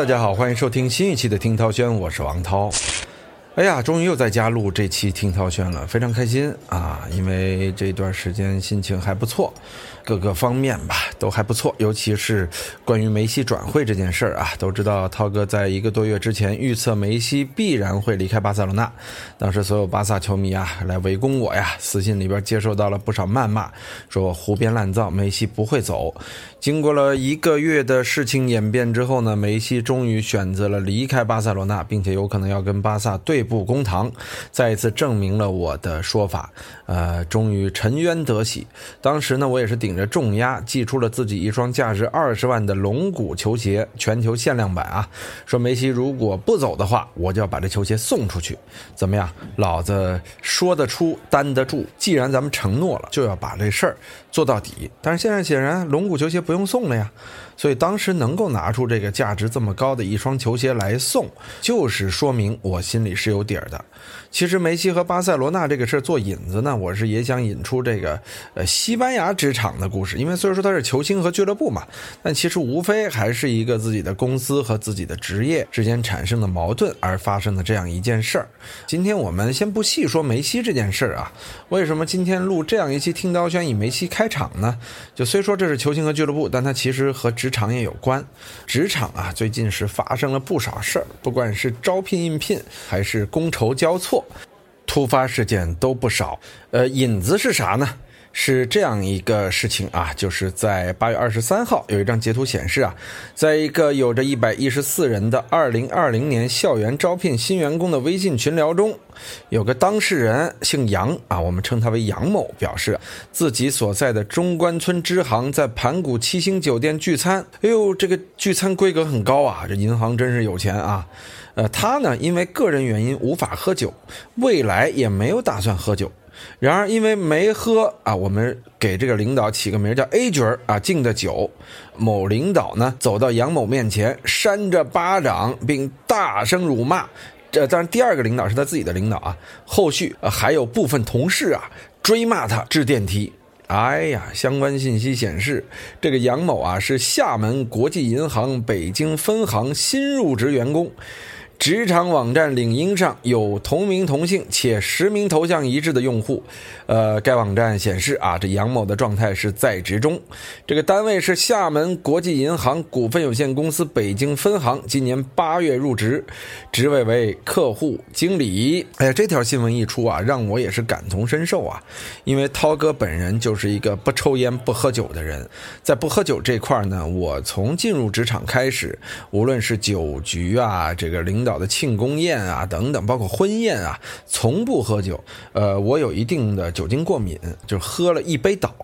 大家好，欢迎收听新一期的听涛轩，我是王涛。哎呀，终于又在家录这期听涛轩了，非常开心啊！因为这段时间心情还不错，各个方面吧都还不错，尤其是关于梅西转会这件事儿啊，都知道涛哥在一个多月之前预测梅西必然会离开巴塞罗那，当时所有巴萨球迷啊来围攻我呀，私信里边接受到了不少谩骂，说我胡编乱造，梅西不会走。经过了一个月的事情演变之后呢，梅西终于选择了离开巴塞罗那，并且有可能要跟巴萨对簿公堂，再一次证明了我的说法。呃，终于沉冤得喜。当时呢，我也是顶着重压寄出了自己一双价值二十万的龙骨球鞋，全球限量版啊。说梅西如果不走的话，我就要把这球鞋送出去。怎么样？老子说得出，担得住。既然咱们承诺了，就要把这事儿做到底。但是现在显然，龙骨球鞋不用送了呀。所以当时能够拿出这个价值这么高的一双球鞋来送，就是说明我心里是有底儿的。其实梅西和巴塞罗那这个事儿做引子呢，我是也想引出这个呃西班牙职场的故事。因为虽然说他是球星和俱乐部嘛，但其实无非还是一个自己的公司和自己的职业之间产生的矛盾而发生的这样一件事儿。今天我们先不细说梅西这件事儿啊，为什么今天录这样一期听刀轩以梅西开场呢？就虽说这是球星和俱乐部，但他其实和职场也有关。职场啊，最近是发生了不少事儿，不管是招聘应聘还是觥筹交错。突发事件都不少，呃，引子是啥呢？是这样一个事情啊，就是在八月二十三号，有一张截图显示啊，在一个有着一百一十四人的二零二零年校园招聘新员工的微信群聊中，有个当事人姓杨啊，我们称他为杨某，表示自己所在的中关村支行在盘古七星酒店聚餐，哎呦，这个聚餐规格很高啊，这银行真是有钱啊。呃，他呢，因为个人原因无法喝酒，未来也没有打算喝酒。然而，因为没喝啊，我们给这个领导起个名叫 A 角啊，敬的酒。某领导呢，走到杨某面前，扇着巴掌，并大声辱骂。这当然，第二个领导是他自己的领导啊。后续还有部分同事啊，追骂他至电梯。哎呀，相关信息显示，这个杨某啊，是厦门国际银行北京分行新入职员工。职场网站领英上有同名同姓且实名头像一致的用户，呃，该网站显示啊，这杨某的状态是在职中，这个单位是厦门国际银行股份有限公司北京分行，今年八月入职，职位为客户经理。哎呀，这条新闻一出啊，让我也是感同身受啊，因为涛哥本人就是一个不抽烟不喝酒的人，在不喝酒这块呢，我从进入职场开始，无论是酒局啊，这个领导。的庆功宴啊，等等，包括婚宴啊，从不喝酒。呃，我有一定的酒精过敏，就喝了一杯倒。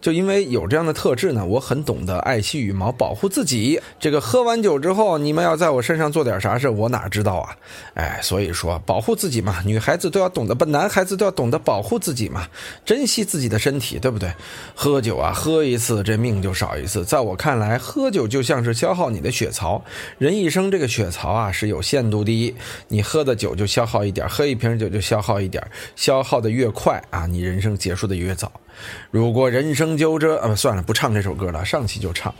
就因为有这样的特质呢，我很懂得爱惜羽毛，保护自己。这个喝完酒之后，你们要在我身上做点啥事，我哪知道啊？哎，所以说保护自己嘛，女孩子都要懂得，不，男孩子都要懂得保护自己嘛，珍惜自己的身体，对不对？喝酒啊，喝一次这命就少一次。在我看来，喝酒就像是消耗你的血槽，人一生这个血槽啊是有限度。度第一，你喝的酒就消耗一点，喝一瓶酒就消耗一点，消耗的越快啊，你人生结束的越早。如果人生就这，呃，算了，不唱这首歌了，上期就唱。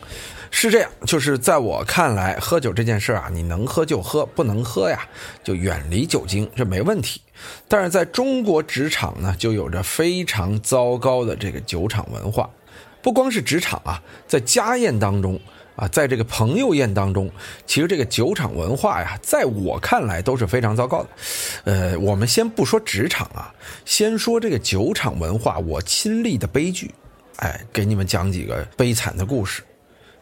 是这样，就是在我看来，喝酒这件事啊，你能喝就喝，不能喝呀，就远离酒精，这没问题。但是在中国职场呢，就有着非常糟糕的这个酒场文化，不光是职场啊，在家宴当中。啊，在这个朋友宴当中，其实这个酒场文化呀，在我看来都是非常糟糕的。呃，我们先不说职场啊，先说这个酒场文化，我亲历的悲剧。哎，给你们讲几个悲惨的故事。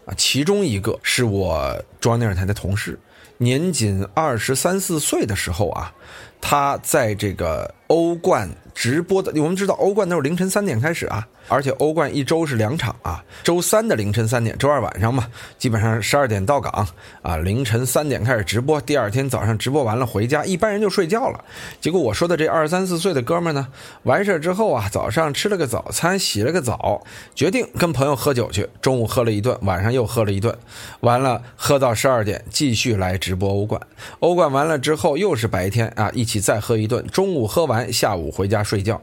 啊，其中一个是我中央电视台的同事，年仅二十三四岁的时候啊，他在这个欧冠直播的，我们知道欧冠都是凌晨三点开始啊。而且欧冠一周是两场啊，周三的凌晨三点，周二晚上嘛，基本上十二点到岗啊，凌晨三点开始直播，第二天早上直播完了回家，一般人就睡觉了。结果我说的这二三四岁的哥们呢，完事之后啊，早上吃了个早餐，洗了个澡，决定跟朋友喝酒去。中午喝了一顿，晚上又喝了一顿，完了喝到十二点，继续来直播欧冠。欧冠完了之后又是白天啊，一起再喝一顿。中午喝完，下午回家。睡觉，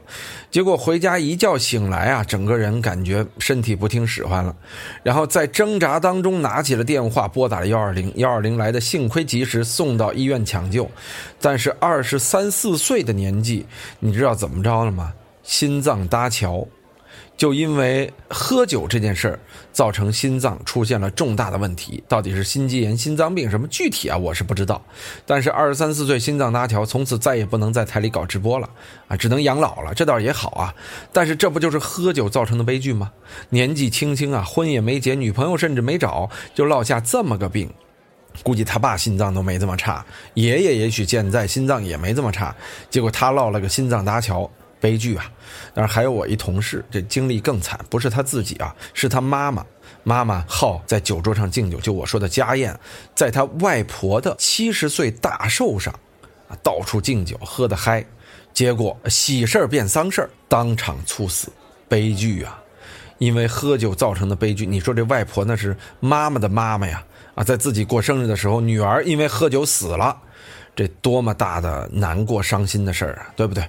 结果回家一觉醒来啊，整个人感觉身体不听使唤了，然后在挣扎当中拿起了电话拨打了幺二零，幺二零来的幸亏及时送到医院抢救，但是二十三四岁的年纪，你知道怎么着了吗？心脏搭桥。就因为喝酒这件事儿，造成心脏出现了重大的问题，到底是心肌炎、心脏病什么具体啊？我是不知道。但是二十三四岁心脏搭桥，从此再也不能在台里搞直播了啊，只能养老了。这倒也好啊。但是这不就是喝酒造成的悲剧吗？年纪轻轻啊，婚也没结，女朋友甚至没找，就落下这么个病。估计他爸心脏都没这么差，爷爷也许现在心脏也没这么差，结果他落了个心脏搭桥。悲剧啊！但是还有我一同事，这经历更惨，不是他自己啊，是他妈妈。妈妈好在酒桌上敬酒，就我说的家宴，在他外婆的七十岁大寿上，到处敬酒，喝得嗨，结果喜事儿变丧事儿，当场猝死，悲剧啊！因为喝酒造成的悲剧。你说这外婆那是妈妈的妈妈呀，啊，在自己过生日的时候，女儿因为喝酒死了，这多么大的难过、伤心的事儿啊，对不对？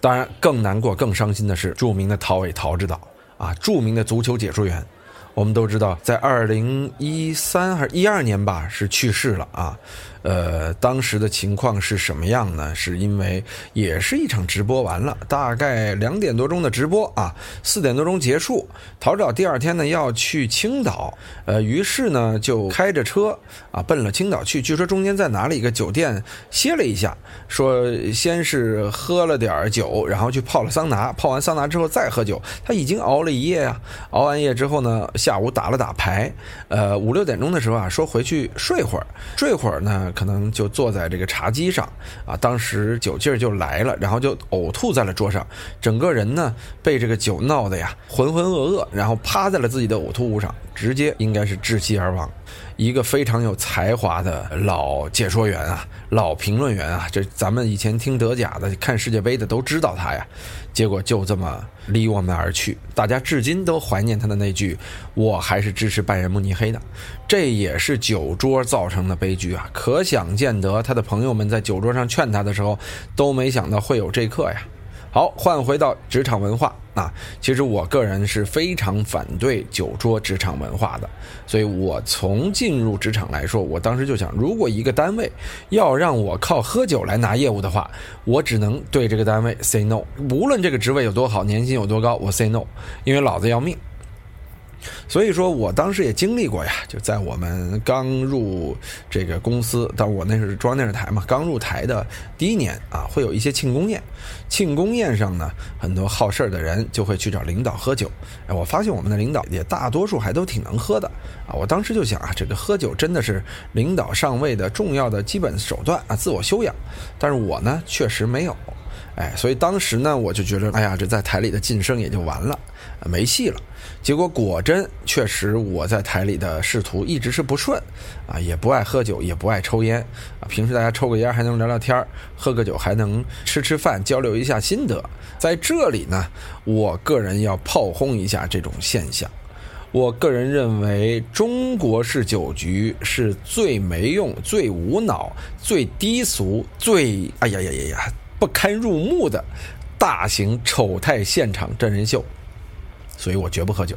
当然，更难过、更伤心的是著名的陶伟陶指导啊，著名的足球解说员。我们都知道，在二零一三还是一二年吧，是去世了啊。呃，当时的情况是什么样呢？是因为也是一场直播完了，大概两点多钟的直播啊，四点多钟结束。陶导第二天呢要去青岛，呃，于是呢就开着车啊奔了青岛去。据说中间在哪里一个酒店歇了一下，说先是喝了点酒，然后去泡了桑拿，泡完桑拿之后再喝酒。他已经熬了一夜啊，熬完夜之后呢，下午打了打牌，呃，五六点钟的时候啊，说回去睡会儿，睡会儿呢。可能就坐在这个茶几上，啊，当时酒劲儿就来了，然后就呕吐在了桌上，整个人呢被这个酒闹的呀浑浑噩噩，然后趴在了自己的呕吐物上，直接应该是窒息而亡。一个非常有才华的老解说员啊，老评论员啊，这咱们以前听德甲的、看世界杯的都知道他呀。结果就这么离我们而去，大家至今都怀念他的那句：“我还是支持拜仁慕尼黑的。”这也是酒桌造成的悲剧啊！可想见得，他的朋友们在酒桌上劝他的时候，都没想到会有这刻呀。好，换回到职场文化啊，其实我个人是非常反对酒桌职场文化的，所以我从进入职场来说，我当时就想，如果一个单位要让我靠喝酒来拿业务的话，我只能对这个单位 say no，无论这个职位有多好，年薪有多高，我 say no，因为老子要命。所以说我当时也经历过呀，就在我们刚入这个公司，但我那是中央电视台嘛，刚入台的第一年啊，会有一些庆功宴。庆功宴上呢，很多好事儿的人就会去找领导喝酒。哎，我发现我们的领导也大多数还都挺能喝的啊。我当时就想啊，这个喝酒真的是领导上位的重要的基本手段啊，自我修养。但是我呢，确实没有。哎，所以当时呢，我就觉得，哎呀，这在台里的晋升也就完了，没戏了。结果果真，确实我在台里的仕途一直是不顺，啊，也不爱喝酒，也不爱抽烟，啊，平时大家抽个烟还能聊聊天喝个酒还能吃吃饭，交流一下心得。在这里呢，我个人要炮轰一下这种现象。我个人认为，中国式酒局是最没用、最无脑、最低俗、最哎呀呀呀呀不堪入目的大型丑态现场真人秀。所以我绝不喝酒，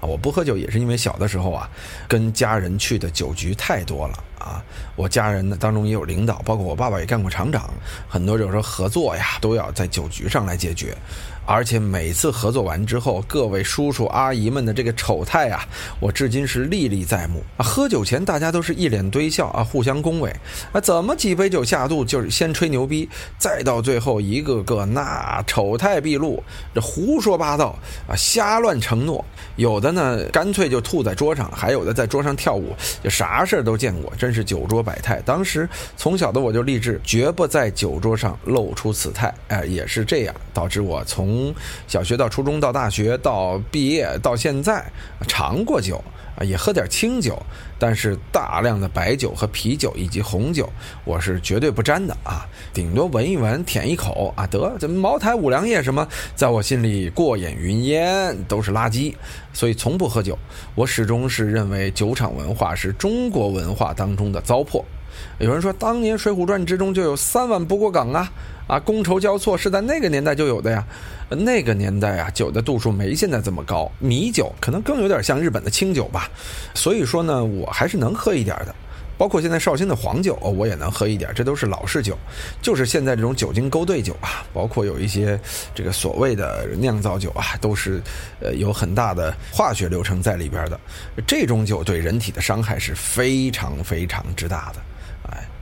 啊，我不喝酒也是因为小的时候啊，跟家人去的酒局太多了啊。我家人呢当中也有领导，包括我爸爸也干过厂长，很多有时候合作呀都要在酒局上来解决。而且每次合作完之后，各位叔叔阿姨们的这个丑态啊，我至今是历历在目啊。喝酒前大家都是一脸堆笑啊，互相恭维啊，怎么几杯酒下肚就是先吹牛逼，再到最后一个个那丑态毕露，这胡说八道啊，瞎乱承诺，有的呢干脆就吐在桌上，还有的在桌上跳舞，就啥事儿都见过，真是酒桌百态。当时从小的我就立志，绝不在酒桌上露出此态，哎，也是这样，导致我从。从小学到初中到大学到毕业到现在，尝过酒啊，也喝点清酒，但是大量的白酒和啤酒以及红酒，我是绝对不沾的啊。顶多闻一闻，舔一口啊，得这茅台、五粮液什么，在我心里过眼云烟，都是垃圾，所以从不喝酒。我始终是认为酒厂文化是中国文化当中的糟粕。有人说，当年《水浒传》之中就有三碗不过岗啊，啊，觥筹交错是在那个年代就有的呀。那个年代啊，酒的度数没现在这么高，米酒可能更有点像日本的清酒吧。所以说呢，我还是能喝一点的。包括现在绍兴的黄酒，我也能喝一点，这都是老式酒。就是现在这种酒精勾兑酒啊，包括有一些这个所谓的酿造酒啊，都是呃有很大的化学流程在里边的。这种酒对人体的伤害是非常非常之大的。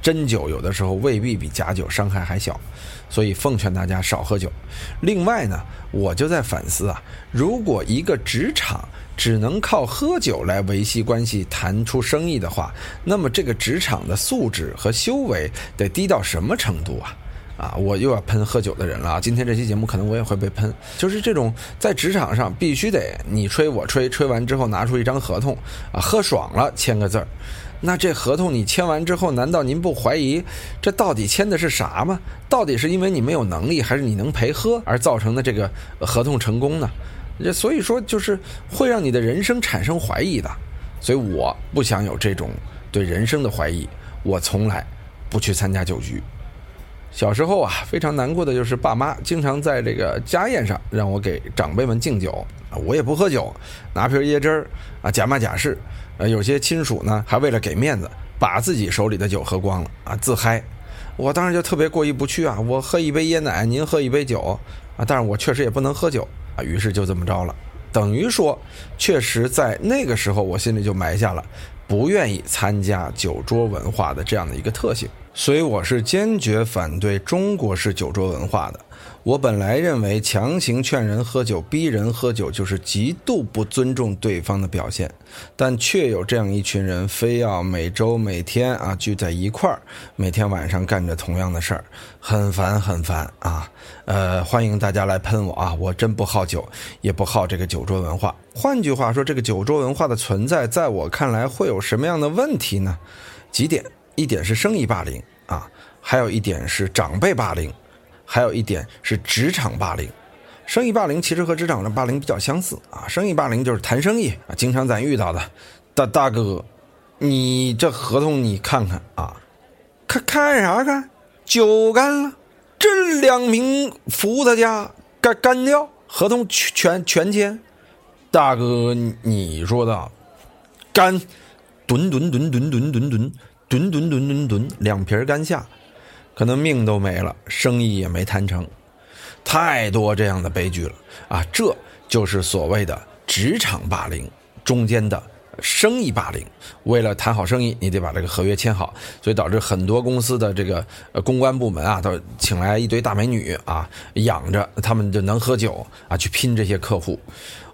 真酒有的时候未必比假酒伤害还小，所以奉劝大家少喝酒。另外呢，我就在反思啊，如果一个职场，只能靠喝酒来维系关系、谈出生意的话，那么这个职场的素质和修为得低到什么程度啊？啊，我又要喷喝酒的人了！今天这期节目可能我也会被喷，就是这种在职场上必须得你吹我吹，吹完之后拿出一张合同啊，喝爽了签个字儿。那这合同你签完之后，难道您不怀疑这到底签的是啥吗？到底是因为你没有能力，还是你能陪喝而造成的这个合同成功呢？这所以说，就是会让你的人生产生怀疑的，所以我不想有这种对人生的怀疑。我从来不去参加酒局。小时候啊，非常难过的就是爸妈经常在这个家宴上让我给长辈们敬酒，我也不喝酒，拿瓶椰汁儿啊，假骂假式。呃，有些亲属呢，还为了给面子，把自己手里的酒喝光了啊，自嗨。我当时就特别过意不去啊，我喝一杯椰奶，您喝一杯酒啊，但是我确实也不能喝酒。啊，于是就这么着了，等于说，确实在那个时候，我心里就埋下了不愿意参加酒桌文化的这样的一个特性，所以我是坚决反对中国式酒桌文化的。我本来认为强行劝人喝酒、逼人喝酒就是极度不尊重对方的表现，但却有这样一群人非要每周每天啊聚在一块儿，每天晚上干着同样的事儿，很烦很烦啊！呃，欢迎大家来喷我啊！我真不好酒，也不好这个酒桌文化。换句话说，这个酒桌文化的存在，在我看来会有什么样的问题呢？几点：一点是生意霸凌啊，还有一点是长辈霸凌。还有一点是职场霸凌，生意霸凌其实和职场的霸凌比较相似啊。生意霸凌就是谈生意啊，经常咱遇到的，大大哥，你这合同你看看啊，看看啥看？酒干了，这两瓶伏特加干干掉，合同全全签。大哥，你说的干，吨吨吨吨吨吨吨吨吨吨吨吨，两瓶干下。可能命都没了，生意也没谈成，太多这样的悲剧了啊！这就是所谓的职场霸凌中间的生意霸凌。为了谈好生意，你得把这个合约签好，所以导致很多公司的这个公关部门啊，都请来一堆大美女啊，养着他们就能喝酒啊，去拼这些客户。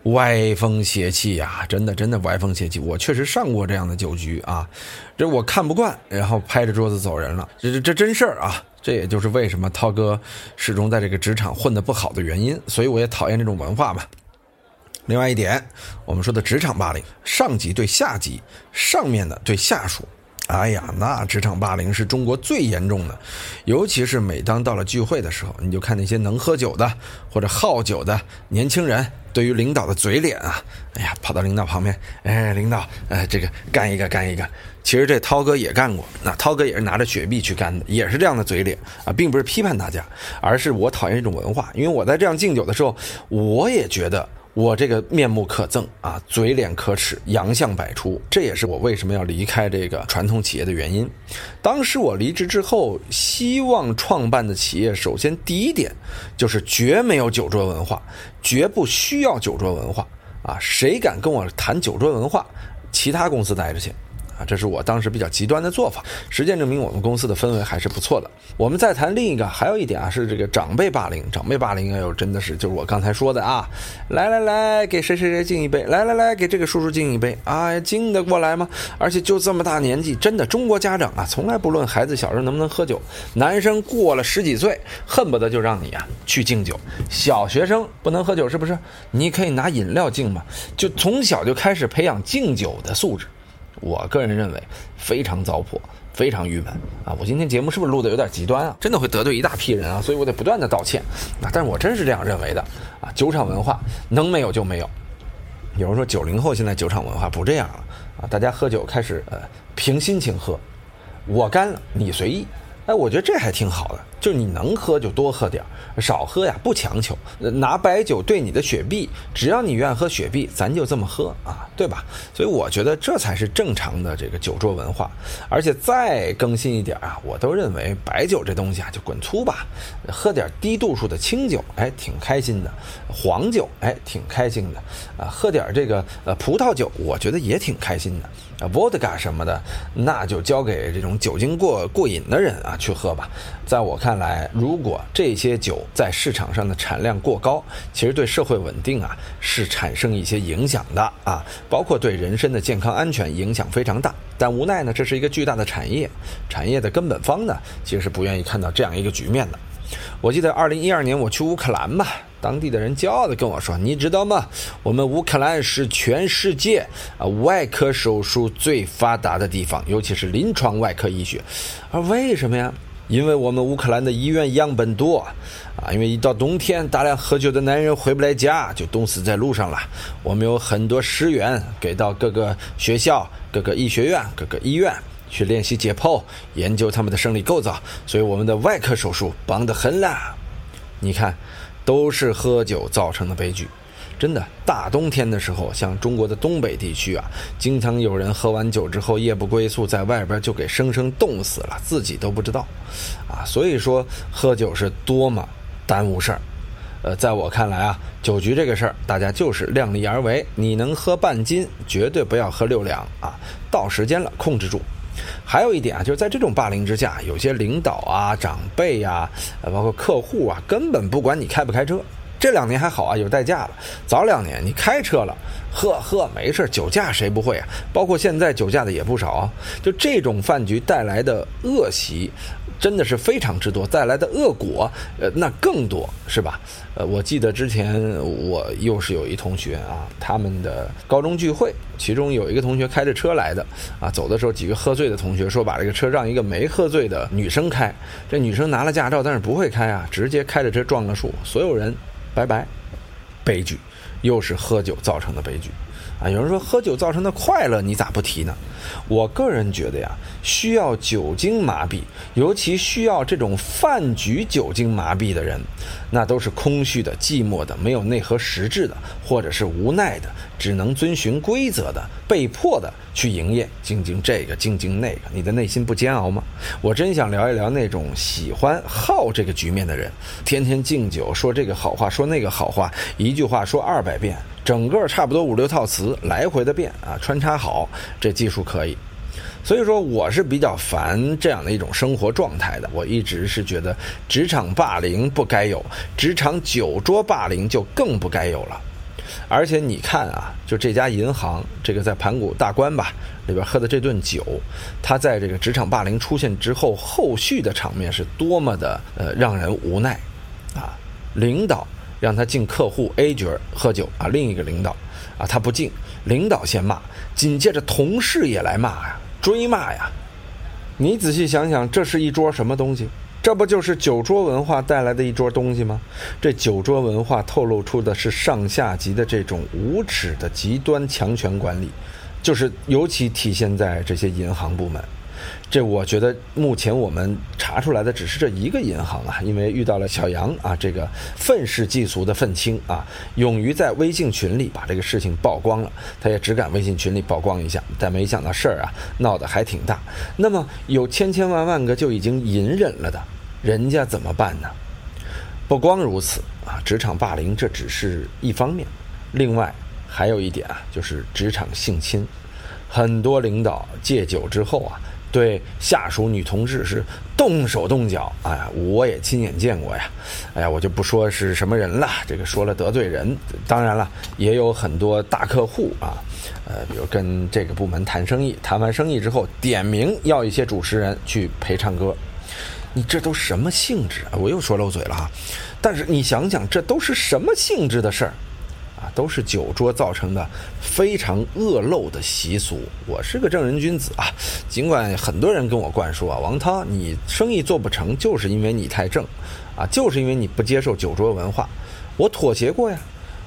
歪风邪气呀，真的真的歪风邪气。我确实上过这样的酒局啊，这我看不惯，然后拍着桌子走人了。这这这真事儿啊！这也就是为什么涛哥始终在这个职场混得不好的原因。所以我也讨厌这种文化嘛。另外一点，我们说的职场霸凌，上级对下级，上面的对下属。哎呀，那职场霸凌是中国最严重的，尤其是每当到了聚会的时候，你就看那些能喝酒的或者好酒的年轻人，对于领导的嘴脸啊，哎呀，跑到领导旁边，哎，领导，哎，这个干一个干一个。其实这涛哥也干过，那涛哥也是拿着雪碧去干的，也是这样的嘴脸啊，并不是批判大家，而是我讨厌一种文化，因为我在这样敬酒的时候，我也觉得。我这个面目可憎啊，嘴脸可耻，洋相百出，这也是我为什么要离开这个传统企业的原因。当时我离职之后，希望创办的企业，首先第一点就是绝没有酒桌文化，绝不需要酒桌文化啊！谁敢跟我谈酒桌文化，其他公司待着去。这是我当时比较极端的做法，实践证明我们公司的氛围还是不错的。我们再谈另一个，还有一点啊，是这个长辈霸凌。长辈霸凌，哎呦，真的是就是我刚才说的啊，来来来，给谁谁谁敬一杯，来来来，给这个叔叔敬一杯，哎，敬得过来吗？而且就这么大年纪，真的，中国家长啊，从来不论孩子小时候能不能喝酒，男生过了十几岁，恨不得就让你啊去敬酒。小学生不能喝酒是不是？你可以拿饮料敬嘛，就从小就开始培养敬酒的素质。我个人认为非常糟粕，非常郁闷啊！我今天节目是不是录的有点极端啊？真的会得罪一大批人啊！所以我得不断的道歉啊！但是我真是这样认为的啊！酒场文化能没有就没有。有人说九零后现在酒场文化不这样了啊！大家喝酒开始呃凭心情喝，我干了，你随意。哎，我觉得这还挺好的，就你能喝就多喝点儿，少喝呀不强求。拿白酒兑你的雪碧，只要你愿意喝雪碧，咱就这么喝啊，对吧？所以我觉得这才是正常的这个酒桌文化。而且再更新一点啊，我都认为白酒这东西啊就滚粗吧，喝点低度数的清酒，哎，挺开心的；黄酒，哎，挺开心的。啊，喝点这个呃葡萄酒，我觉得也挺开心的。啊，vodka 什么的，那就交给这种酒精过过瘾的人啊去喝吧。在我看看来，如果这些酒在市场上的产量过高，其实对社会稳定啊是产生一些影响的啊，包括对人身的健康安全影响非常大。但无奈呢，这是一个巨大的产业，产业的根本方呢，其实是不愿意看到这样一个局面的。我记得二零一二年我去乌克兰嘛，当地的人骄傲地跟我说：“你知道吗？我们乌克兰是全世界啊外科手术最发达的地方，尤其是临床外科医学。而为什么呀？因为我们乌克兰的医院样本多啊，因为一到冬天，大量喝酒的男人回不来家，就冻死在路上了。我们有很多师源给到各个学校、各个医学院、各个医院。”去练习解剖，研究他们的生理构造，所以我们的外科手术棒得很啦。你看，都是喝酒造成的悲剧。真的，大冬天的时候，像中国的东北地区啊，经常有人喝完酒之后夜不归宿，在外边就给生生冻死了，自己都不知道。啊，所以说喝酒是多么耽误事儿。呃，在我看来啊，酒局这个事儿，大家就是量力而为。你能喝半斤，绝对不要喝六两啊。到时间了，控制住。还有一点啊，就是在这种霸凌之下，有些领导啊、长辈呀，呃，包括客户啊，根本不管你开不开车。这两年还好啊，有代驾了。早两年你开车了，喝喝没事，酒驾谁不会啊？包括现在酒驾的也不少啊。就这种饭局带来的恶习，真的是非常之多，带来的恶果，呃，那更多是吧？呃，我记得之前我又是有一同学啊，他们的高中聚会，其中有一个同学开着车来的，啊，走的时候几个喝醉的同学说把这个车让一个没喝醉的女生开，这女生拿了驾照，但是不会开啊，直接开着车撞了树，所有人。拜拜，悲剧，又是喝酒造成的悲剧，啊！有人说喝酒造成的快乐，你咋不提呢？我个人觉得呀，需要酒精麻痹，尤其需要这种饭局酒精麻痹的人，那都是空虚的、寂寞的、没有内核实质的，或者是无奈的，只能遵循规则的、被迫的去营业，静静这个，静静那个，你的内心不煎熬吗？我真想聊一聊那种喜欢好这个局面的人，天天敬酒，说这个好话，说那个好话，一句话说二百遍。整个差不多五六套词来回的变啊，穿插好，这技术可以。所以说，我是比较烦这样的一种生活状态的。我一直是觉得，职场霸凌不该有，职场酒桌霸凌就更不该有了。而且你看啊，就这家银行，这个在盘古大观吧里边喝的这顿酒，他在这个职场霸凌出现之后，后续的场面是多么的呃让人无奈啊，领导。让他敬客户 A 角喝酒啊，另一个领导啊，他不敬，领导先骂，紧接着同事也来骂呀，追骂呀。你仔细想想，这是一桌什么东西？这不就是酒桌文化带来的一桌东西吗？这酒桌文化透露出的是上下级的这种无耻的极端强权管理，就是尤其体现在这些银行部门。这我觉得目前我们查出来的只是这一个银行啊，因为遇到了小杨啊，这个愤世嫉俗的愤青啊，勇于在微信群里把这个事情曝光了，他也只敢微信群里曝光一下，但没想到事儿啊闹得还挺大。那么有千千万万个就已经隐忍了的，人家怎么办呢？不光如此啊，职场霸凌这只是一方面，另外还有一点啊，就是职场性侵，很多领导戒酒之后啊。对下属女同志是动手动脚，哎呀，我也亲眼见过呀，哎呀，我就不说是什么人了，这个说了得罪人。当然了，也有很多大客户啊，呃，比如跟这个部门谈生意，谈完生意之后点名要一些主持人去陪唱歌，你这都什么性质啊？我又说漏嘴了哈，但是你想想，这都是什么性质的事儿？啊，都是酒桌造成的非常恶陋的习俗。我是个正人君子啊，尽管很多人跟我灌输啊，王涛，你生意做不成就是因为你太正，啊，就是因为你不接受酒桌文化。我妥协过呀，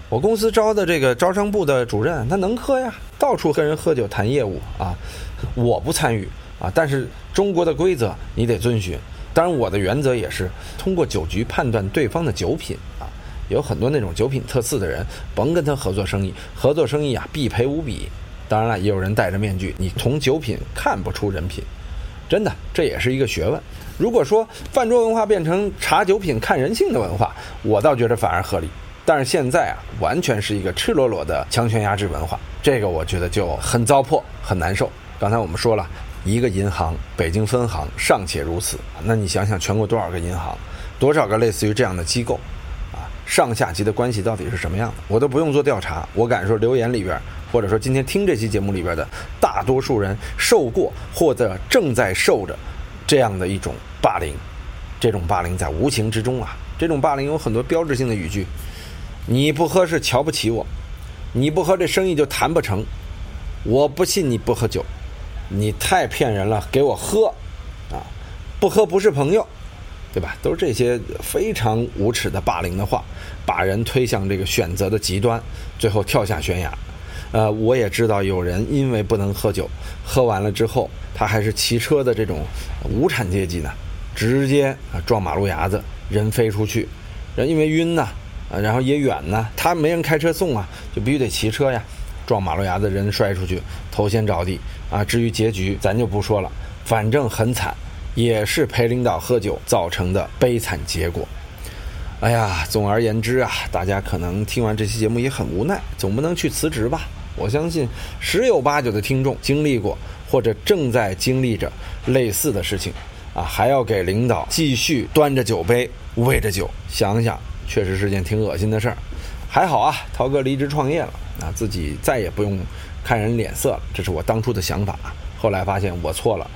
我公司招的这个招商部的主任，他能喝呀，到处跟人喝酒谈业务啊，我不参与啊。但是中国的规则你得遵循。当然，我的原则也是通过酒局判断对方的酒品。有很多那种酒品特次的人，甭跟他合作生意，合作生意啊必赔无比。当然了，也有人戴着面具，你从酒品看不出人品，真的这也是一个学问。如果说饭桌文化变成查酒品看人性的文化，我倒觉得反而合理。但是现在啊，完全是一个赤裸裸的强权压制文化，这个我觉得就很糟粕，很难受。刚才我们说了一个银行北京分行尚且如此，那你想想全国多少个银行，多少个类似于这样的机构？上下级的关系到底是什么样的？我都不用做调查，我敢说留言里边，或者说今天听这期节目里边的大多数人受过或者正在受着这样的一种霸凌，这种霸凌在无形之中啊，这种霸凌有很多标志性的语句：你不喝是瞧不起我，你不喝这生意就谈不成，我不信你不喝酒，你太骗人了，给我喝，啊，不喝不是朋友。对吧？都是这些非常无耻的霸凌的话，把人推向这个选择的极端，最后跳下悬崖。呃，我也知道有人因为不能喝酒，喝完了之后，他还是骑车的这种无产阶级呢，直接啊撞马路牙子，人飞出去。人因为晕呐，啊，然后也远呢，他没人开车送啊，就必须得骑车呀，撞马路牙子，人摔出去，头先着地啊。至于结局，咱就不说了，反正很惨。也是陪领导喝酒造成的悲惨结果。哎呀，总而言之啊，大家可能听完这期节目也很无奈，总不能去辞职吧？我相信十有八九的听众经历过或者正在经历着类似的事情啊，还要给领导继续端着酒杯喂着酒，想想确实是件挺恶心的事儿。还好啊，涛哥离职创业了啊，自己再也不用看人脸色了，这是我当初的想法。后来发现我错了。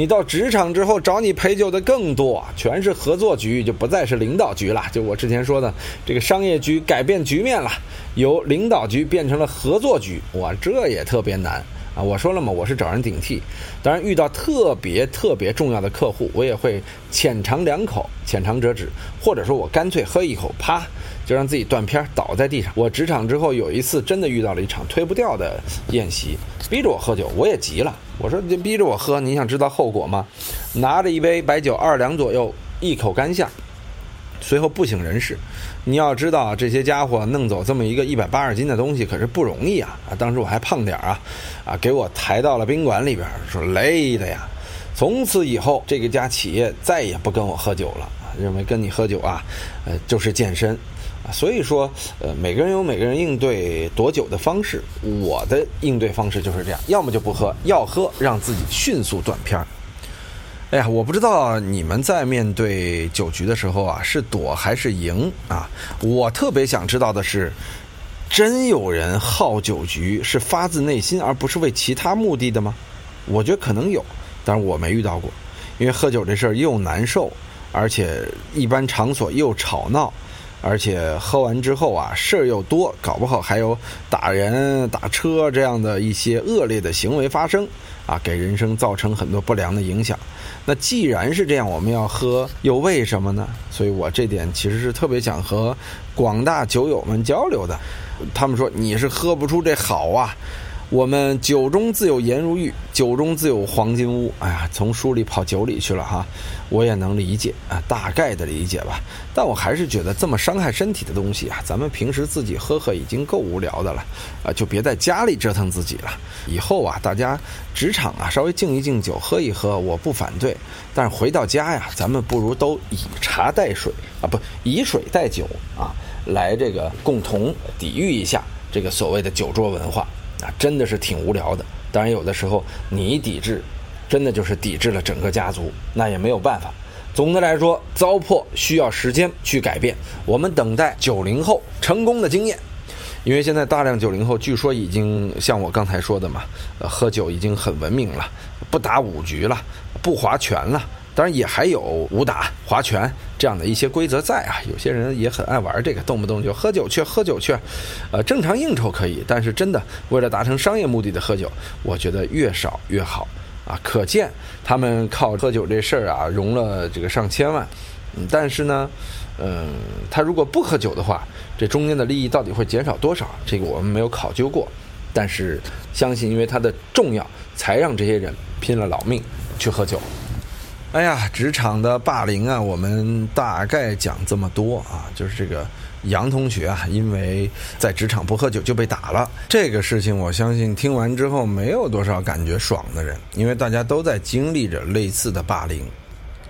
你到职场之后找你陪酒的更多，全是合作局，就不再是领导局了。就我之前说的，这个商业局改变局面了，由领导局变成了合作局，哇，这也特别难我说了嘛，我是找人顶替，当然遇到特别特别重要的客户，我也会浅尝两口，浅尝辄止，或者说我干脆喝一口，啪。就让自己断片倒在地上。我职场之后有一次真的遇到了一场推不掉的宴席，逼着我喝酒，我也急了。我说你逼着我喝，你想知道后果吗？拿着一杯白酒二两左右，一口干下，随后不省人事。你要知道这些家伙弄走这么一个一百八十斤的东西可是不容易啊！啊，当时我还胖点啊，啊，给我抬到了宾馆里边，说累的呀。从此以后，这个家企业再也不跟我喝酒了，认为跟你喝酒啊，呃，就是健身。所以说，呃，每个人有每个人应对躲酒的方式。我的应对方式就是这样：要么就不喝，要喝让自己迅速断片儿。哎呀，我不知道你们在面对酒局的时候啊，是躲还是赢啊？我特别想知道的是，真有人好酒局是发自内心，而不是为其他目的的吗？我觉得可能有，但是我没遇到过，因为喝酒这事儿又难受，而且一般场所又吵闹。而且喝完之后啊，事儿又多，搞不好还有打人、打车这样的一些恶劣的行为发生，啊，给人生造成很多不良的影响。那既然是这样，我们要喝，又为什么呢？所以我这点其实是特别想和广大酒友们交流的。他们说你是喝不出这好啊。我们酒中自有颜如玉，酒中自有黄金屋。哎呀，从书里跑酒里去了哈，我也能理解啊，大概的理解吧。但我还是觉得这么伤害身体的东西啊，咱们平时自己喝喝已经够无聊的了啊，就别在家里折腾自己了。以后啊，大家职场啊稍微敬一敬酒，喝一喝，我不反对。但是回到家呀，咱们不如都以茶代水啊，不以水代酒啊，来这个共同抵御一下这个所谓的酒桌文化。啊，真的是挺无聊的。当然，有的时候你抵制，真的就是抵制了整个家族，那也没有办法。总的来说，糟粕需要时间去改变。我们等待九零后成功的经验，因为现在大量九零后据说已经像我刚才说的嘛，喝酒已经很文明了，不打五局了，不划拳了。当然也还有武打、划拳这样的一些规则在啊，有些人也很爱玩这个，动不动就喝酒去，喝酒去，呃，正常应酬可以，但是真的为了达成商业目的的喝酒，我觉得越少越好啊。可见他们靠喝酒这事儿啊，融了这个上千万，嗯，但是呢，嗯，他如果不喝酒的话，这中间的利益到底会减少多少？这个我们没有考究过，但是相信因为它的重要，才让这些人拼了老命。去喝酒。哎呀，职场的霸凌啊，我们大概讲这么多啊，就是这个杨同学啊，因为在职场不喝酒就被打了。这个事情，我相信听完之后没有多少感觉爽的人，因为大家都在经历着类似的霸凌。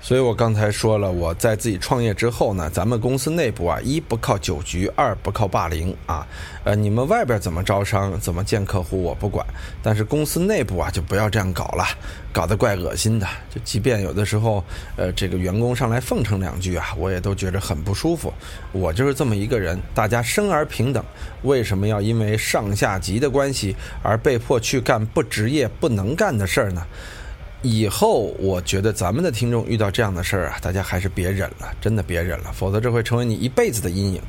所以我刚才说了，我在自己创业之后呢，咱们公司内部啊，一不靠酒局，二不靠霸凌啊。呃，你们外边怎么招商，怎么见客户，我不管。但是公司内部啊，就不要这样搞了，搞得怪恶心的。就即便有的时候，呃，这个员工上来奉承两句啊，我也都觉得很不舒服。我就是这么一个人，大家生而平等，为什么要因为上下级的关系而被迫去干不职业不能干的事儿呢？以后我觉得咱们的听众遇到这样的事儿啊，大家还是别忍了，真的别忍了，否则这会成为你一辈子的阴影。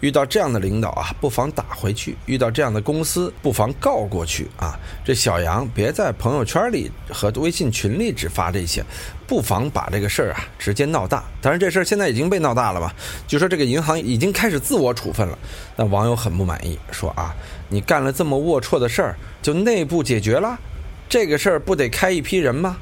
遇到这样的领导啊，不妨打回去；遇到这样的公司，不妨告过去啊。这小杨别在朋友圈里和微信群里只发这些，不妨把这个事儿啊直接闹大。当然这事儿现在已经被闹大了吧？据说这个银行已经开始自我处分了。那网友很不满意，说啊，你干了这么龌龊的事儿，就内部解决了？这个事儿不得开一批人吗？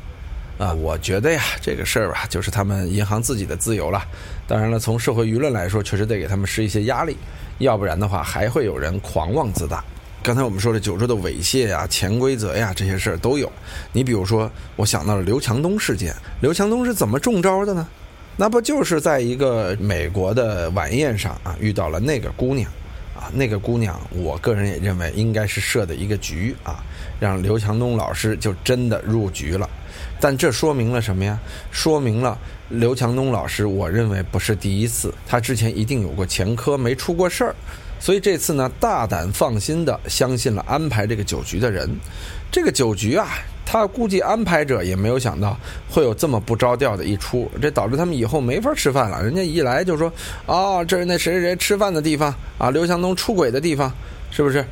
啊，我觉得呀，这个事儿吧，就是他们银行自己的自由了。当然了，从社会舆论来说，确实得给他们施一些压力，要不然的话，还会有人狂妄自大。刚才我们说的九州的猥亵呀、潜规则呀，这些事儿都有。你比如说，我想到了刘强东事件。刘强东是怎么中招的呢？那不就是在一个美国的晚宴上啊，遇到了那个姑娘啊。那个姑娘，我个人也认为应该是设的一个局啊，让刘强东老师就真的入局了。但这说明了什么呀？说明了刘强东老师，我认为不是第一次，他之前一定有过前科，没出过事儿。所以这次呢，大胆放心的相信了安排这个酒局的人。这个酒局啊。他估计安排者也没有想到会有这么不着调的一出，这导致他们以后没法吃饭了。人家一来就说：“哦，这是那谁谁谁吃饭的地方啊，刘强东出轨的地方，是不是？”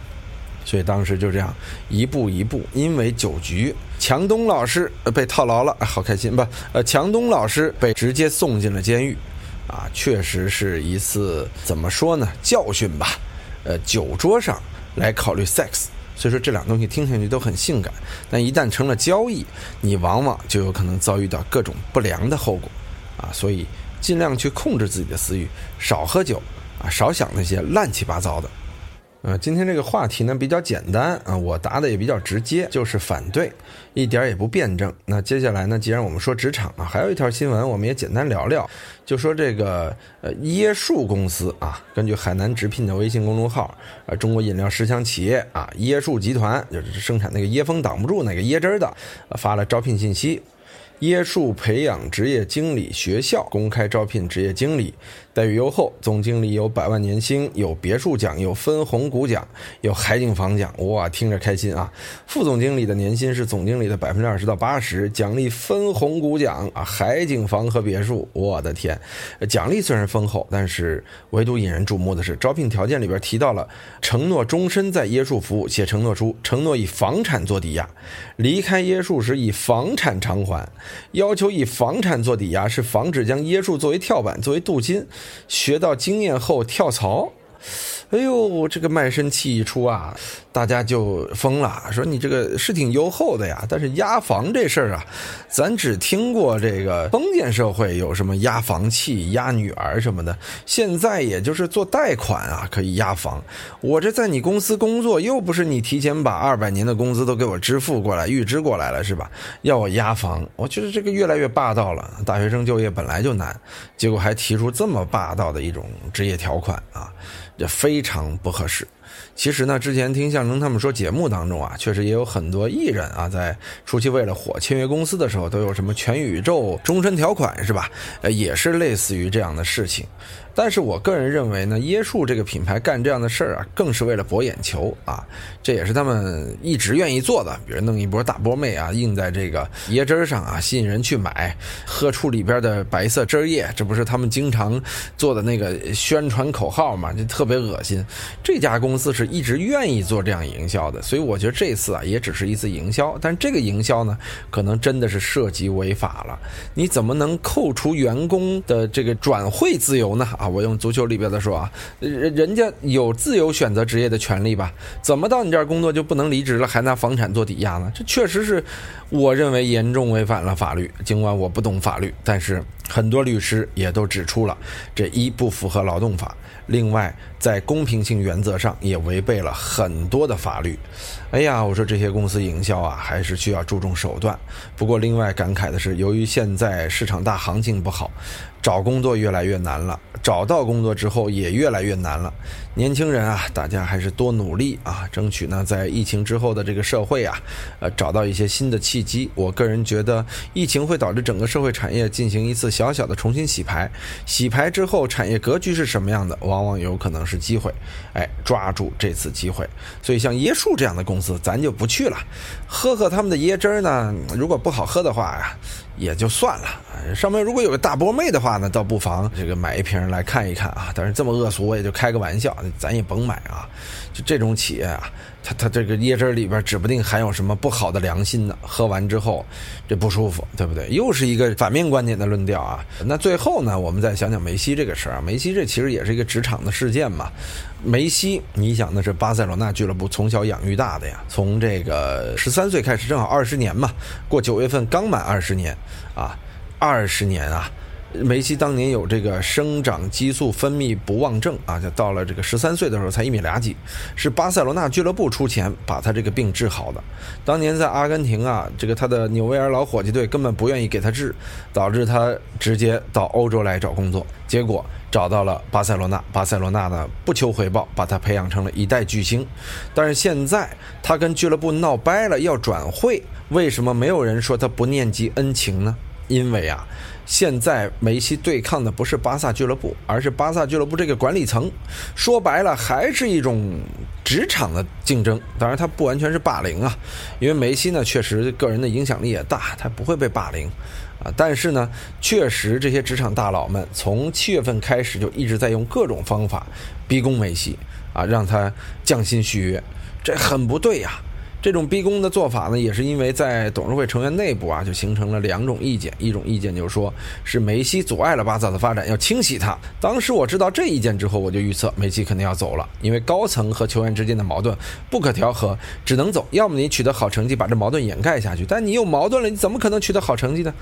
所以当时就这样一步一步，因为酒局，强东老师被套牢了，好开心吧？呃，强东老师被直接送进了监狱，啊，确实是一次怎么说呢？教训吧？呃，酒桌上来考虑 sex。所以说这两东西听上去都很性感，但一旦成了交易，你往往就有可能遭遇到各种不良的后果，啊，所以尽量去控制自己的私欲，少喝酒，啊，少想那些乱七八糟的。呃，今天这个话题呢比较简单啊，我答的也比较直接，就是反对，一点也不辩证。那接下来呢，既然我们说职场啊，还有一条新闻，我们也简单聊聊，就说这个呃椰树公司啊，根据海南直聘的微信公众号，呃，中国饮料十强企业啊，椰树集团就是生产那个椰风挡不住那个椰汁的，发了招聘信息，椰树培养职业经理学校公开招聘职业经理。待遇优厚，总经理有百万年薪，有别墅奖，有分红股奖，有海景房奖，哇，听着开心啊！副总经理的年薪是总经理的百分之二十到八十，奖励分红股奖啊，海景房和别墅，我的天！奖励虽然丰厚，但是唯独引人注目的是，招聘条件里边提到了承诺终身在椰树服务，写承诺书，承诺以房产做抵押，离开椰树时以房产偿还，要求以房产做抵押，是防止将椰树作为跳板，作为镀金。学到经验后跳槽。哎呦，这个卖身契一出啊，大家就疯了，说你这个是挺优厚的呀。但是押房这事儿啊，咱只听过这个封建社会有什么押房契、押女儿什么的，现在也就是做贷款啊，可以押房。我这在你公司工作，又不是你提前把二百年的工资都给我支付过来、预支过来了，是吧？要我押房，我觉得这个越来越霸道了。大学生就业本来就难，结果还提出这么霸道的一种职业条款啊！就非常不合适。其实呢，之前听相声他们说节目当中啊，确实也有很多艺人啊，在初期为了火签约公司的时候，都有什么全宇宙终身条款是吧？呃，也是类似于这样的事情。但是我个人认为呢，椰树这个品牌干这样的事儿啊，更是为了博眼球啊，这也是他们一直愿意做的。比如弄一波大波妹啊，印在这个椰汁儿上啊，吸引人去买，喝出里边的白色汁液，这不是他们经常做的那个宣传口号嘛？就特别恶心。这家公司是一直愿意做这样营销的，所以我觉得这次啊也只是一次营销，但这个营销呢，可能真的是涉及违法了。你怎么能扣除员工的这个转会自由呢？啊，我用足球里边的说啊，人人家有自由选择职业的权利吧？怎么到你这儿工作就不能离职了，还拿房产做抵押呢？这确实是我认为严重违反了法律。尽管我不懂法律，但是很多律师也都指出了，这一不符合劳动法。另外，在公平性原则上也违背了很多的法律。哎呀，我说这些公司营销啊，还是需要注重手段。不过，另外感慨的是，由于现在市场大行情不好，找工作越来越难了。找到工作之后也越来越难了。年轻人啊，大家还是多努力啊，争取呢在疫情之后的这个社会啊，呃，找到一些新的契机。我个人觉得，疫情会导致整个社会产业进行一次小小的重新洗牌。洗牌之后，产业格局是什么样的？往往有可能是机会。哎，抓住这次机会。所以像椰树这样的公司，咱就不去了。喝喝他们的椰汁儿呢，如果不好喝的话呀。也就算了，上面如果有个大波妹的话呢，倒不妨这个买一瓶来看一看啊。但是这么恶俗，我也就开个玩笑，咱也甭买啊。就这种企业啊，它它这个椰汁里边指不定含有什么不好的良心呢。喝完之后这不舒服，对不对？又是一个反面观点的论调啊。那最后呢，我们再想想梅西这个事儿啊。梅西这其实也是一个职场的事件嘛。梅西，你想那是巴塞罗那俱乐部从小养育大的呀，从这个十三岁开始，正好二十年嘛，过九月份刚满二十年，啊，二十年啊。梅西当年有这个生长激素分泌不旺症啊，就到了这个十三岁的时候才一米俩几，是巴塞罗那俱乐部出钱把他这个病治好的。当年在阿根廷啊，这个他的纽维尔老伙计队根本不愿意给他治，导致他直接到欧洲来找工作，结果找到了巴塞罗那。巴塞罗那呢不求回报，把他培养成了一代巨星。但是现在他跟俱乐部闹掰了，要转会，为什么没有人说他不念及恩情呢？因为啊。现在梅西对抗的不是巴萨俱乐部，而是巴萨俱乐部这个管理层。说白了，还是一种职场的竞争。当然，他不完全是霸凌啊，因为梅西呢，确实个人的影响力也大，他不会被霸凌啊。但是呢，确实这些职场大佬们从七月份开始就一直在用各种方法逼宫梅西啊，让他降薪续约，这很不对呀。这种逼宫的做法呢，也是因为在董事会成员内部啊，就形成了两种意见。一种意见就是说，是梅西阻碍了巴萨的发展，要清洗他。当时我知道这意见之后，我就预测梅西肯定要走了，因为高层和球员之间的矛盾不可调和，只能走。要么你取得好成绩，把这矛盾掩盖下去。但你有矛盾了，你怎么可能取得好成绩呢？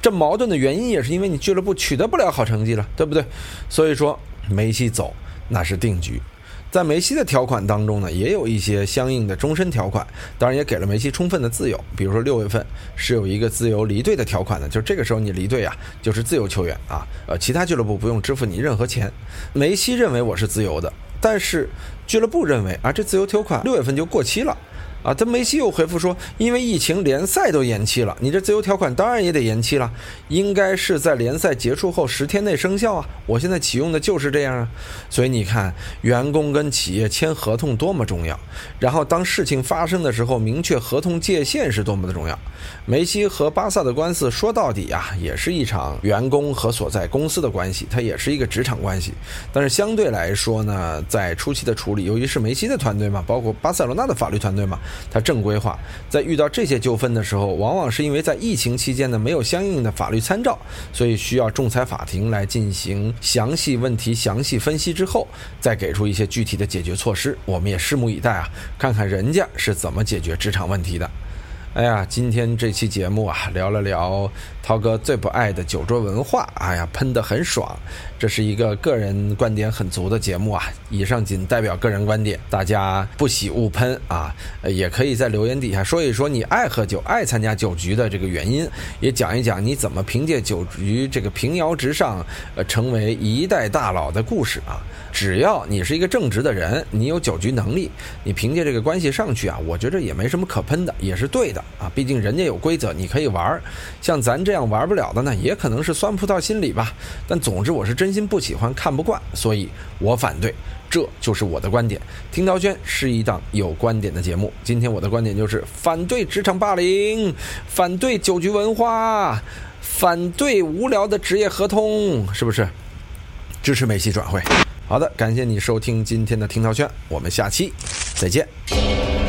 这矛盾的原因也是因为你俱乐部取得不了好成绩了，对不对？所以说，梅西走那是定局。在梅西的条款当中呢，也有一些相应的终身条款，当然也给了梅西充分的自由。比如说六月份是有一个自由离队的条款的，就是这个时候你离队啊，就是自由球员啊，呃，其他俱乐部不用支付你任何钱。梅西认为我是自由的，但是俱乐部认为啊，这自由条款六月份就过期了。啊，他梅西又回复说，因为疫情，联赛都延期了，你这自由条款当然也得延期了，应该是在联赛结束后十天内生效啊。我现在启用的就是这样啊，所以你看，员工跟企业签合同多么重要，然后当事情发生的时候，明确合同界限是多么的重要。梅西和巴萨的官司说到底啊，也是一场员工和所在公司的关系，它也是一个职场关系。但是相对来说呢，在初期的处理，由于是梅西的团队嘛，包括巴塞罗那的法律团队嘛。它正规化，在遇到这些纠纷的时候，往往是因为在疫情期间呢没有相应的法律参照，所以需要仲裁法庭来进行详细问题详细分析之后，再给出一些具体的解决措施。我们也拭目以待啊，看看人家是怎么解决职场问题的。哎呀，今天这期节目啊，聊了聊涛哥最不爱的酒桌文化。哎呀，喷得很爽，这是一个个人观点很足的节目啊。以上仅代表个人观点，大家不喜勿喷啊。也可以在留言底下说一说你爱喝酒、爱参加酒局的这个原因，也讲一讲你怎么凭借酒局这个平遥直上，呃，成为一代大佬的故事啊。只要你是一个正直的人，你有酒局能力，你凭借这个关系上去啊，我觉着也没什么可喷的，也是对的啊。毕竟人家有规则，你可以玩儿。像咱这样玩不了的呢，也可能是酸葡萄心理吧。但总之，我是真心不喜欢，看不惯，所以我反对。这就是我的观点。听涛轩是一档有观点的节目。今天我的观点就是反对职场霸凌，反对酒局文化，反对无聊的职业合同，是不是？支持梅西转会。好的，感谢你收听今天的听涛圈，我们下期再见。